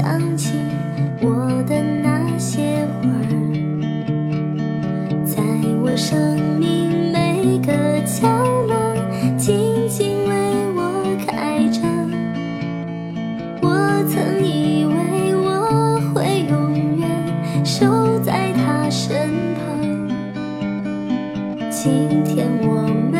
想起我的那些花儿在我生命每个角落静静为我开着我曾以为我会永远守在她身旁今天我们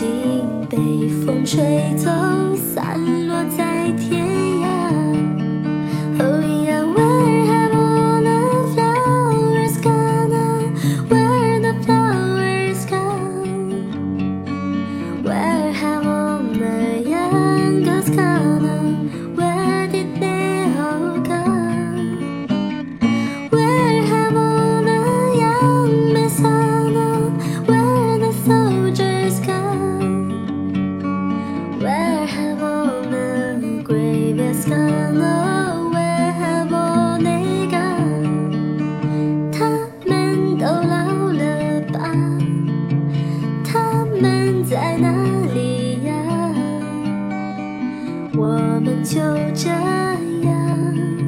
心被风吹走，散落在天。我们就这样